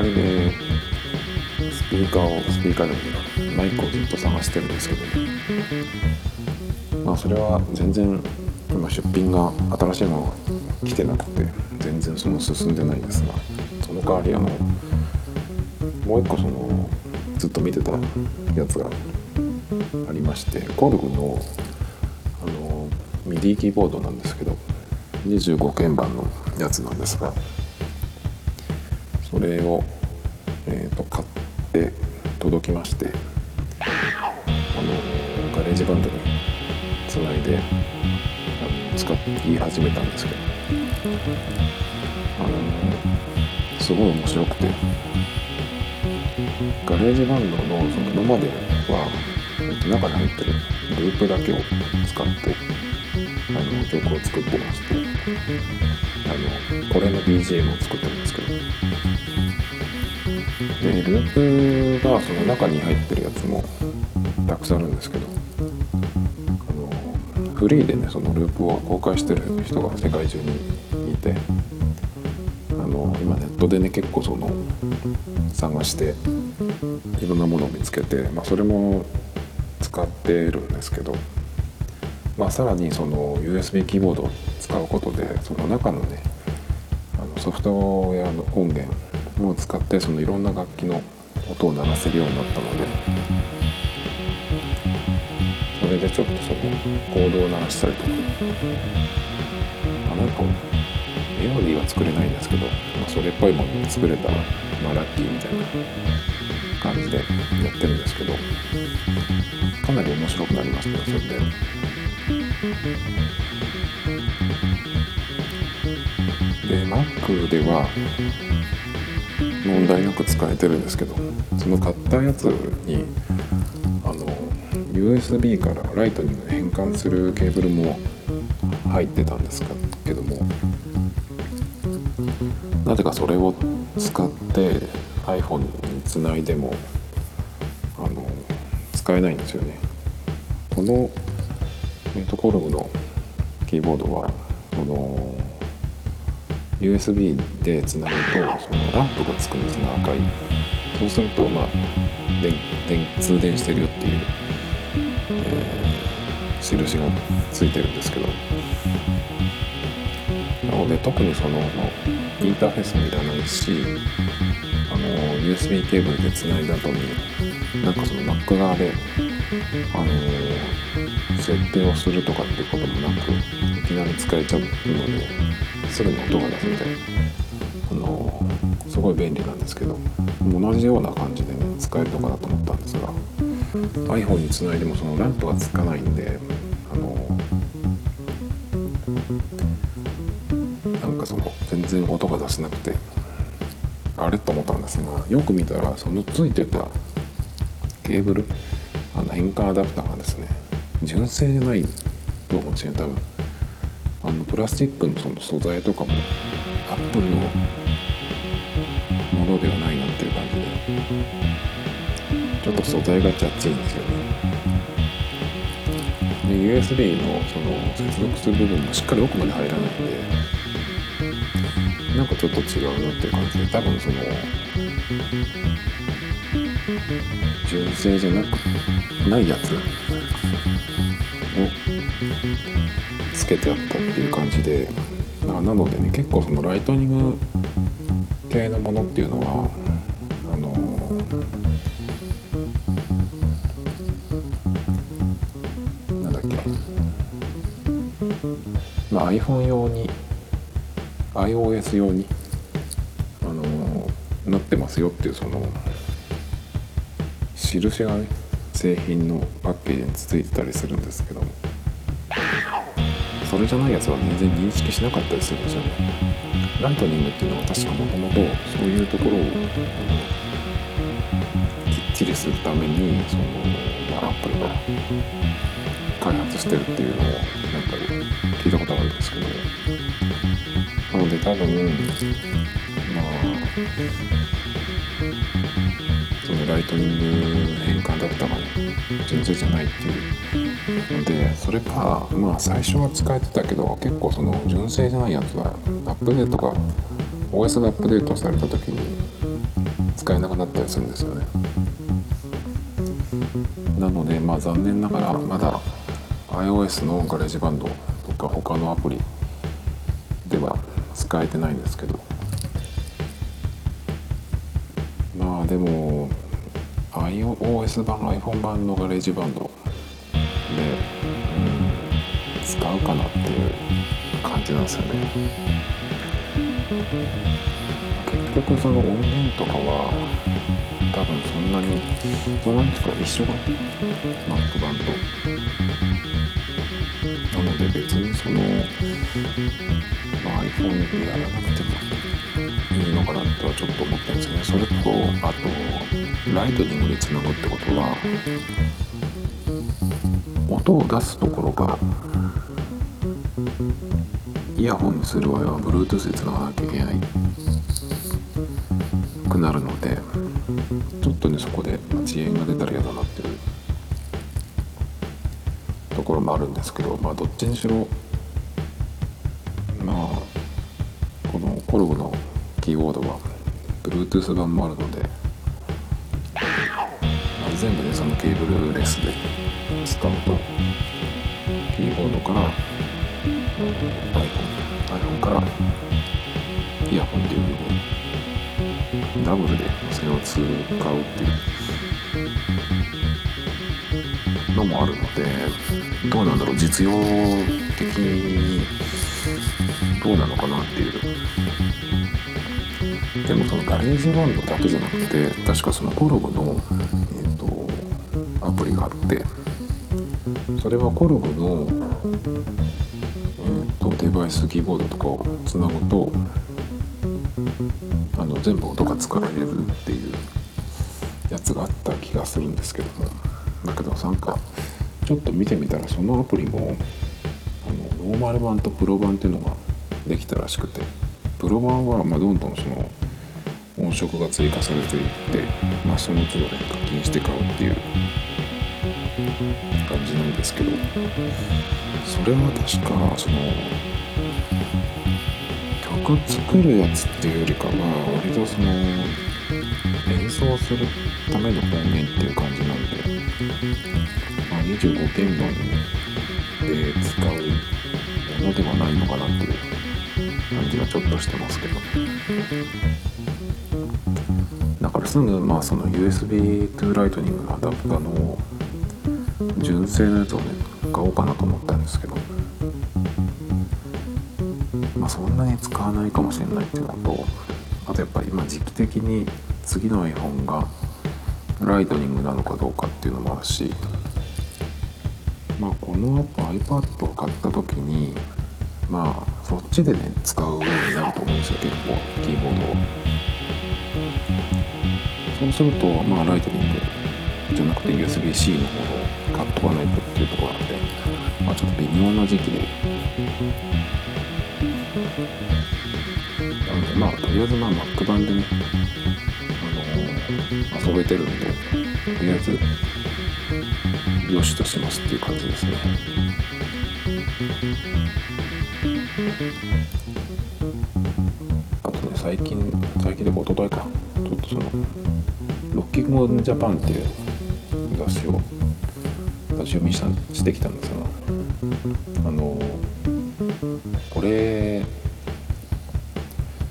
カリでスピーカーをスピーカーでもマイクをずっと探してるんですけど、まあそれは全然今出品が新しいものが来てなくて全然その進んでないんですが。その代わりあのもう一個そのずっと見てたやつがありましてコールグのあのミディキーボードなんですけど25鍵盤のやつなんですが。それを、えーと、買って届きましてあの GarageBand につないであの使い始めたんですけど。あのすごい面白くて。 GarageBand のその今までは中に入ってるループだけを使ってあの曲を作ってまして。あのこれの BGM を作ってるんですけど。でループがその中に入ってるやつもたくさんあるんですけどあのフリーでねそのループを公開してる人が世界中にいてあの今ネットでね結構その探していろんなものを見つけて、まあ、それも使ってるんですけどまあ、さらにその USB キーボードを使うことでその中のねあのソフトウェアの音源を使ってそのいろんな楽器の音を鳴らせるようになったのでそれでちょっとそのコードを鳴らしたりとかあなんかメロディーは作れないんですけど、まあ、それっぽいものを作れたら、まあ、ラッキーみたいな感じでやってるんですけどかなり面白くなりましたよそれで。で Mac では問題なく使えてるんですけどその買ったやつにあの USB からライトニングに変換するケーブルも入ってたんですけどもなぜかそれを使って iPhone につないでもあの使えないんですよね。このえーと、コルグのキーボードはこの USB でつなぐとそのランプがつくんですね赤い。そうするとまあ電電通電してるよっていう、えー、印がついてるんですけど。なので特にそのインターフェースもいらないしあの USB ケーブルでつないだ後になんかその Mac 側であの設定をするとかっていうこともなくなり使えちゃうのですぐに音が出すみたいな。あのすごい便利なんですけど同じような感じでね使えるのかなと思ったんですが iPhone につないでもそのランプがつかないんであのなんかその全然音が出せなくてあれと思ったんですがよく見たらそのついてたケーブルあの変換アダプターがですね純正じゃないと思うんですよ多分あのプラスチックのその素材とかもアップルのものではないなっていう感じでちょっと素材がチャッチいんですよね。で USB のその接続する部分もしっかり奥まで入らないんでなんかちょっと違うなっていう感じで多分その純正じゃなくないやつをつけてあったっていう感じでなのでね結構そのライトニング系のものっていうのはあのなんだっけ。まあ iPhone 用に iOS 用にあのなってますよっていうその印がね製品のパッケージについてたりするんですけども。それじゃないやつは全然認識しなかったりするんですよね。ライトニングっていうのは確かもともとそういうところをきっちりするためにその、まあ、アップルが開発してるっていうのをなんか聞いたことあるんですけど。なので多分まあそのライトニング変換だったかね純正じゃないっていうでそれかまあ最初は使えてたけど結構その純正じゃないやつはアップデートが OS がアップデートされた時に使えなくなったりするんですよね。なのでまあ残念ながらまだ iOS の GarageBand とか他のアプリでは使えてないんですけど。まあでも iOS 版 iPhone 版の GarageBand、使うかなっていう感じなんですよね。結局その音源とかは多分そんなにそんなにか一緒が Mac 版となので別にその、まあ、iPhone でやらなくてもいいのかなとはちょっと思ったんですよね。それとあとライトニングにつなぐってことは音を出すところがイヤホンにする場合は Bluetooth でつながなきゃいけない。くなるのでちょっとねそこで遅延が出たら嫌だなっていう。ところもあるんですけどまあどっちにしろまあこのコルグのキーボードは Bluetooth 版もあるので、まあ、全部でそのケーブルレスで使うとキーボードから iPhone, からイヤホンっていうふうにダブルでそれを使うっていうのもあるのでどうなんだろう実用的にどうなのかなっていうでもその GarageBand だけじゃなくて確かその KORG の、えーと、アプリがあってそれは KORG の、デバイスキーボードとかをつなぐとあの全部音が使えるっていうやつがあった気がするんですけども。だけどなんかちょっと見てみたらそのアプリもあのノーマル版とプロ版っていうのができたらしくてプロ版はまどんどんその音色が追加されていって、まあ、その都度ね課金して買うっていう感じなんですけど。それは確かその曲作るやつっていうよりかは割とその演奏するための音源っていう感じなんで、まあ、25鍵盤で使うものではないのかなっていう感じがちょっとしてますけどだからすぐまあその USB to Lightning のアダプターの純正のやつをね買おうかなと思ったんですけど。そんなに使わないかもしれないっていうのとあとやっぱり今時期的に次の iPhone がライトニングなのかどうかっていうのもあるしまあこの後 iPad を買った時にまあそっちでね使うようになると思うんですよ結構キーボードをそうするとまあライトニングじゃなくて USB-C の方を買っとかないとっていうところなんでまあちょっと微妙な時期でなのでまあとりあえずまあ Mac 版でねあの遊べてるんでとりあえずよしとしますっていう感じですね。あとね最近最近でも一昨日か。ちょっとそのロッキングジャパンっていう雑誌を立ち読みしたしてきたんですがあのこれ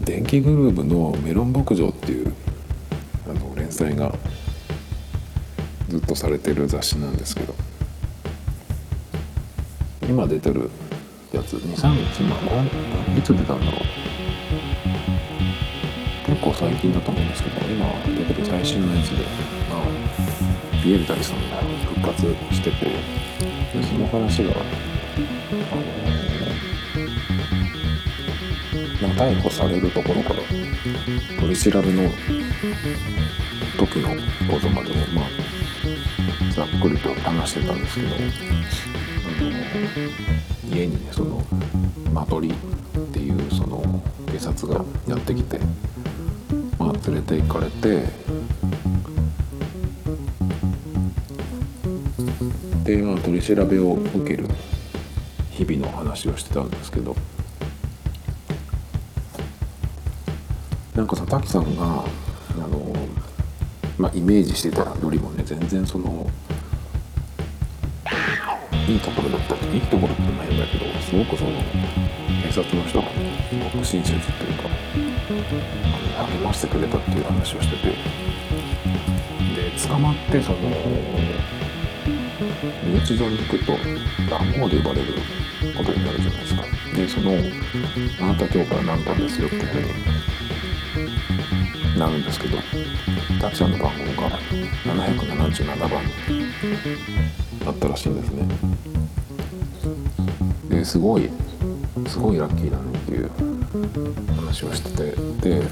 電気グルーヴのメロン牧場っていうあの連載がずっとされてる雑誌なんですけど今出てるやつ23日まあいつ出たんだろう。結構最近だと思うんですけど今出てる最新のやつで、まあ、ビエルダリさんが復活しててその話があのまあ、逮捕されるところから取り調べの時のことまでもまあざっくりと話してたんですけどあの家にねその間取りっていうその警察がやってきて、まあ、連れて行かれてで、まあ、取り調べを受ける日々の話をしてたんですけど。なんかさ滝さんがあの、まあ、イメージしてたよりもね全然そのいいところだったいいところってないんだけどすごくその警察の人がねすごく親切というか励ましてくれたっていう話をしてて。で捕まってその留置場に行くと番号で呼ばれることになるじゃないですか。でそのあなた今日から何番ですよっていうふうになるんですけどタクシーの番号が777番だったらしいんですね。ですごいすごいラッキーだねっていう話をしててで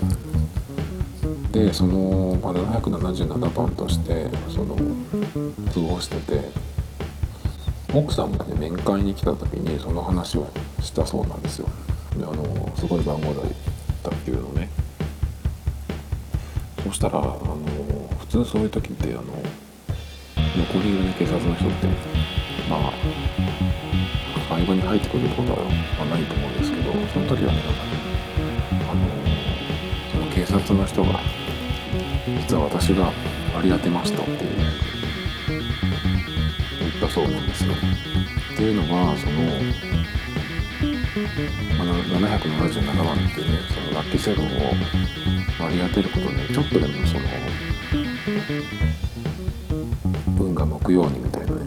でその、ま、777番としてその通報してて奥さんもね面会に来た時にその話をしたそうなんですよ。であのすごい番号だったっていうのねしたらあの普通そういう時ってあの残りいるね警察の人ってまあ会話に入ってくることはないと思うんですけどその時はねあのその警察の人が実は私が割り当てましたっていう言ったそうなんですよ。っていうのはそのあの777番っていうねそのラッキーセブンを割り当てることでちょっとでもその運が向くようにみたいなね。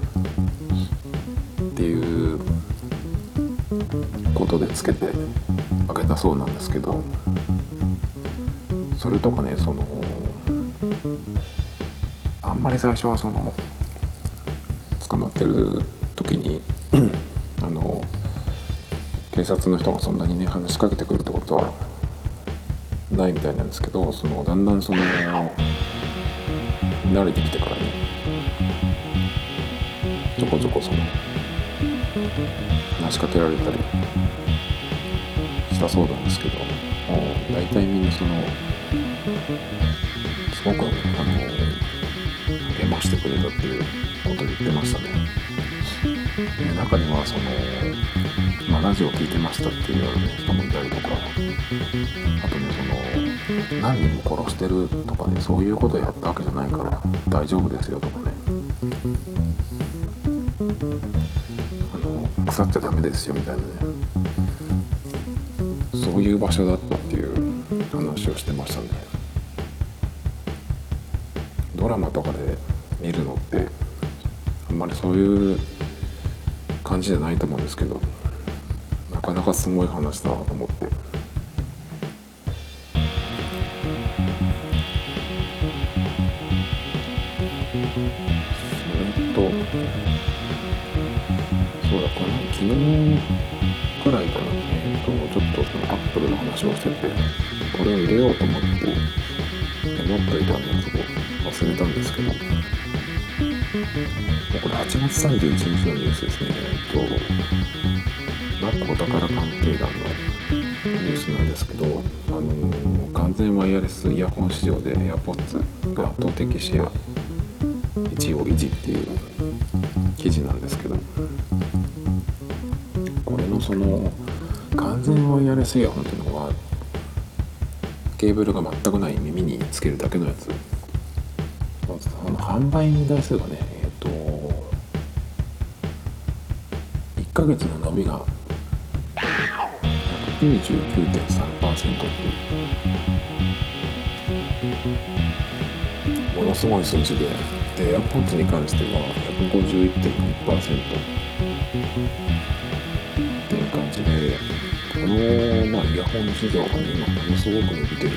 っていうことでつけてあげたそうなんですけどそれとかねそのあんまり最初はその捕まってる時にあの警察の人がそんなにね話しかけてくるってことはないみたいなんですけどそのだんだんその慣れてきてからねちょこちょこその話しかけられたりしたそうなんですけど大体みんなそのすごくあの励ましてくれたっていうことを言ってましたね。中にはその、まあ、ラジオ聞いてましたっていう、人もいたりとかあとね何人も殺してる？とかねそういうことやったわけじゃないから大丈夫ですよとかね。あの腐っちゃダメですよみたいなね。そういう場所だったっていう話をしてましたね。ドラマとかで見るのってあんまりそういう感じじゃないと思うんですけどなかなかすごい話だなと思って。話をしててこれを入れようと思ってメモっといたやつを忘れたんですけどこれ8月31日のニュースですね。えっと、マックお宝鑑定団のニュースなんですけど、あのー、完全ワイヤレスイヤホン市場で AirPods が圧倒的シェア1位を維持っていう記事なんですけど、これのその完全ワイヤレスイヤホンって、ケーブルが全くない耳につけるだけのやつ。あの販売台数がね、えっ、と1ヶ月の伸びが99.3%っていう。ものすごい数字で。で AirPods に関しては151.2%っていう感じで。の、まあ、イヤホン市場がね今ものすごく伸びてる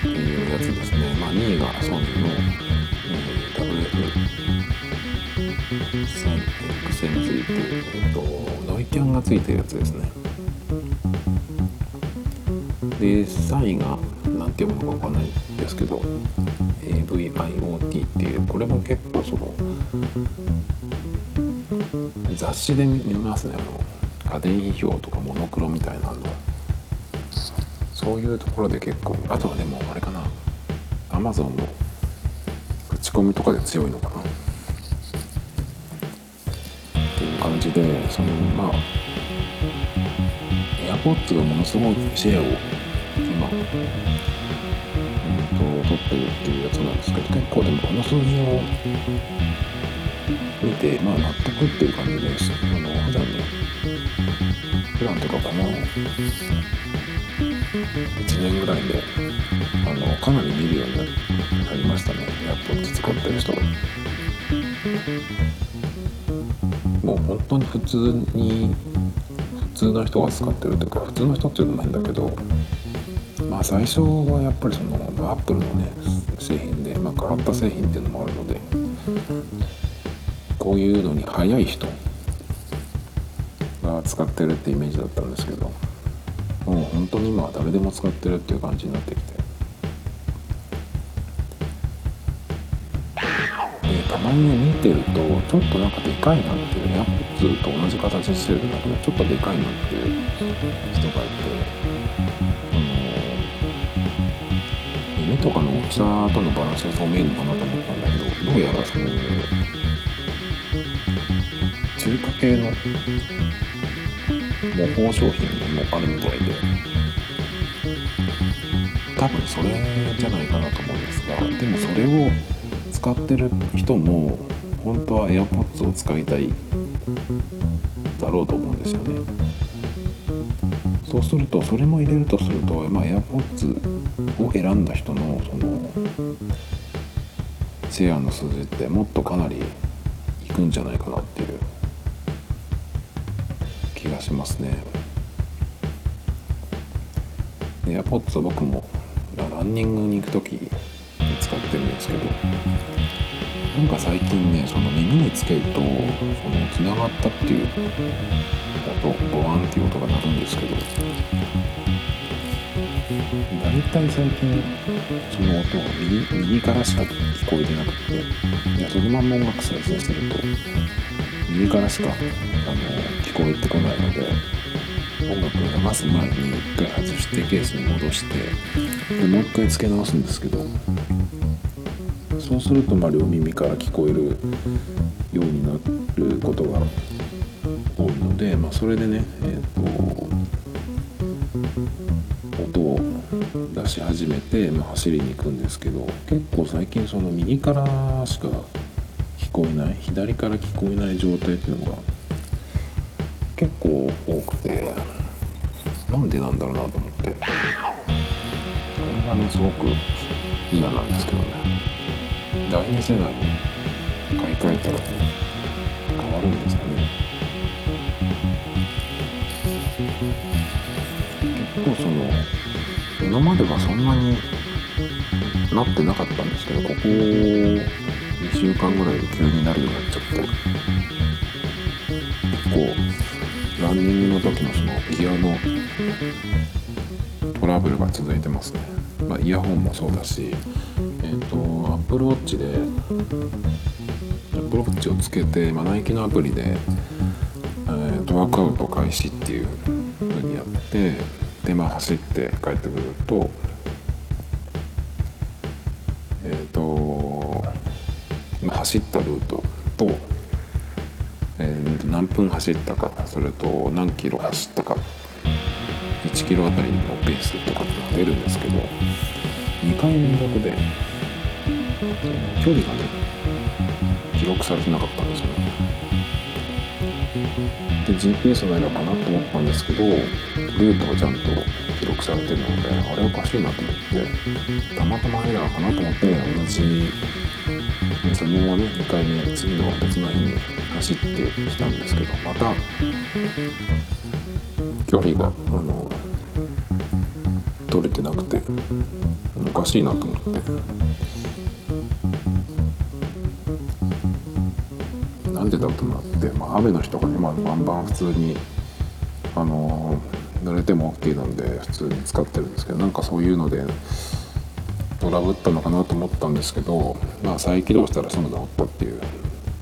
っていうやつですね。まあ、2位がソニーの、えー、WF1000 について、えっと、ノイキャンがついてるやつですね。で、3位が、なんていうものかわかんないですけど、AVIoT っていう、これも結構その、雑誌で見ますね、あの、家電批評とかモノクロみたいなの。そういうところで結構あとはでもあれかな。アマゾンの口コミとかで強いのかな。っていう感じでそのまあ AirPods がものすごいシェアを今、うん、と取ってるっていうやつなんですけど結構でもこの数字を見てまあ納得っていう感じですあの普段ね。普段とかこの1年ぐらいであのかなり見るようになりましたね AirPods 使ってる人が。もう本当に普通に普通の人が使ってるというか普通の人っていうのも変だけどまあ最初はやっぱりそのアップルのね製品で、まあ、変わった製品っていうのもあるのでこういうのに早い人が使ってるってイメージだったんですけどもう本当に今は誰でも使ってるっていう感じになってきて。たまにね見てるとちょっとなんかでかいなっていうエアポッツと同じ形してるんだけどちょっとでかいなっていう人がいてあの耳とかの大きさとのバランスがそう見えるのかなと思ったんだけどどうやらその中華系の模倣商品もあるみたいで。多分それじゃないかなと思うんですがでもそれを使ってる人も本当は AirPods を使いたいだろうと思うんですよね。そうするとそれも入れるとすると、まあ、AirPods を選んだ人のそのシェアの数字ってもっとかなりいくんじゃないかなっていう。がしますね。AirPods 僕もランニングに行く時に使ってるんですけどなんか最近ねその耳につけるとそのつながったっていう音ボワンっていう音が鳴るんですけど大体最近その音が右右からしか聞こえてなくていやそのまま音楽再生してると右からしかあの聞こえてこないので音楽を流す前に一回外してケースに戻してでもう一回付け直すんですけどそうするとまあ両耳から聞こえるようになることが多いので、まあ、それでね、えーと、音を出し始めて、まあ、走りに行くんですけど結構最近その右からしかこえない左から聞こえない状態っていうのが結構多くてなんでなんだろうなと思って。これがねすごく嫌なんですけどね。第二世代に買い替えたら変わるんですかね。結構その今まではそんなになってなかったんですけどここ2週間ぐらいで急になるようになっちゃって結構ランニングの時のそのギアのトラブルが続いてますね、まあ、イヤホンもそうだしえっ、ー、と Apple Watch で Apple Watch をつけて、まあ、ナイキのアプリで、えーと、ワークアウト開始っていう風にやってでまあ走って帰ってくるとえっ、ー、と、走ったルート。と、えー、何分走ったかそれと何キロ走ったか。1キロあたりのペースとかってのが出るんですけど2回連続で距離がね記録されてなかったんですよね。で GPS の間かなと思ったんですけどルートがちゃんと記録されてるのであれおかしいなと思ってたまたまエラーかなと思って同じそのままね2回目次の別の日に走ってきたんですけどまた距離があの取れてなくておかしいなと思ってなんでだとなって、まあ、雨の日とかね、まあ、バンバン普通にあの濡れても OK なんで普通に使ってるんですけどなんかそういうのでトラブったのかなと思ったんですけどまあ再起動したらその治ったっていう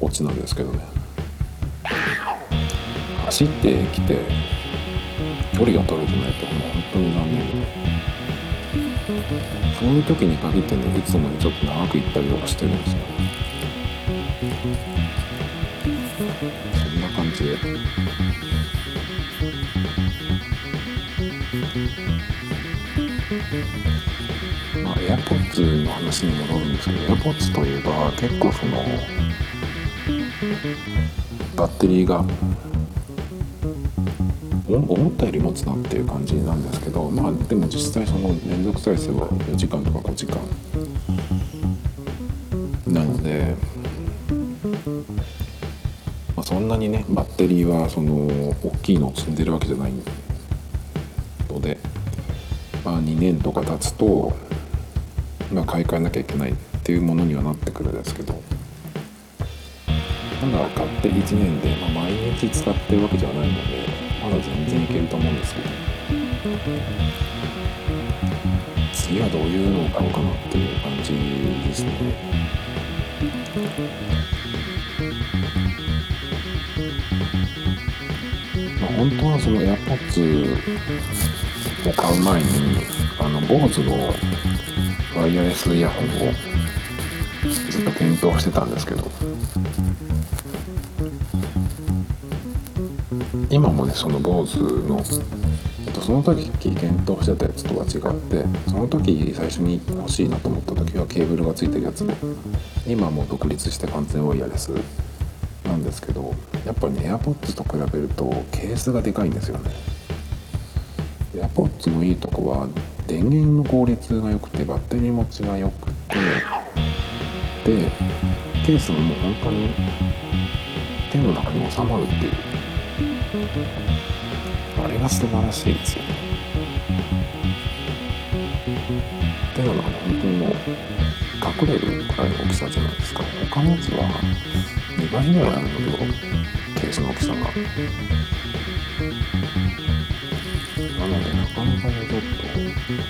オチなんですけどね。走ってきて距離が取れてないともう本当に残念。でそういう時に限ってねいつもにちょっと長く行ったりとかしてるんですよ。そんな感じで。まあ AirPods の話に戻るんですけど AirPods といえば結構そのバッテリーが思ったより持つなっていう感じなんですけどまあでも実際その連続再生は4時間とか5時間なので、まあ、そんなにねバッテリーはその大きいのを積んでるわけじゃないので、まあ、2年とか経つと、まあ、買い替えなきゃいけないっていうものにはなってくるんですけどただ買って1年で、まあ、毎日使ってるわけじゃないのでまだ全然いけると思うんですけど次はどういうのを買おうかなっていう感じですね。まあ、本当はその AirPods を買う前にあの BOSE のワイヤレスイヤホンをずっと検討してたんですけど。今もねその BOSE のその時検討してたやつとは違ってその時最初に欲しいなと思った時はケーブルがついてるやつで今もう独立して完全ワイヤレスなんですけどやっぱりね AirPods と比べるとケースがでかいんですよね。AirPods のいいとこは電源の効率が良くてバッテリー持ちが良くてでケースがもう本当に手の中に収まるっていう。あれが素晴らしいですよね。手の中に本当にもう隠れるくらいの大きさじゃないですか。他のやつは2倍ぐらいあるのでケースの大きさが。なのでなかなかねちょっとやっやっ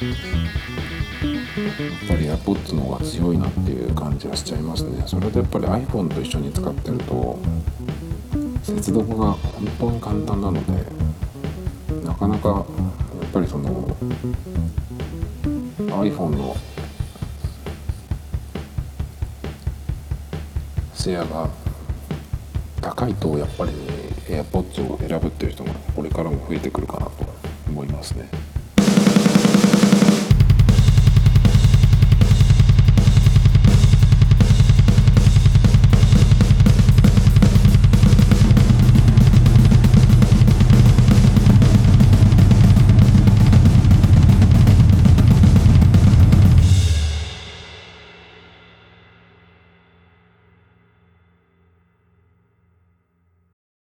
ぱり AirPods の方が強いなっていう感じはしちゃいますねそれでやっぱり iPhone と一緒に使ってると接続が本当に簡単なのでなかなかやっぱりその iPhone のシェアが高いとやっぱり、AirPods を選ぶっていう人がこれからも増えてくるかなと思いますね。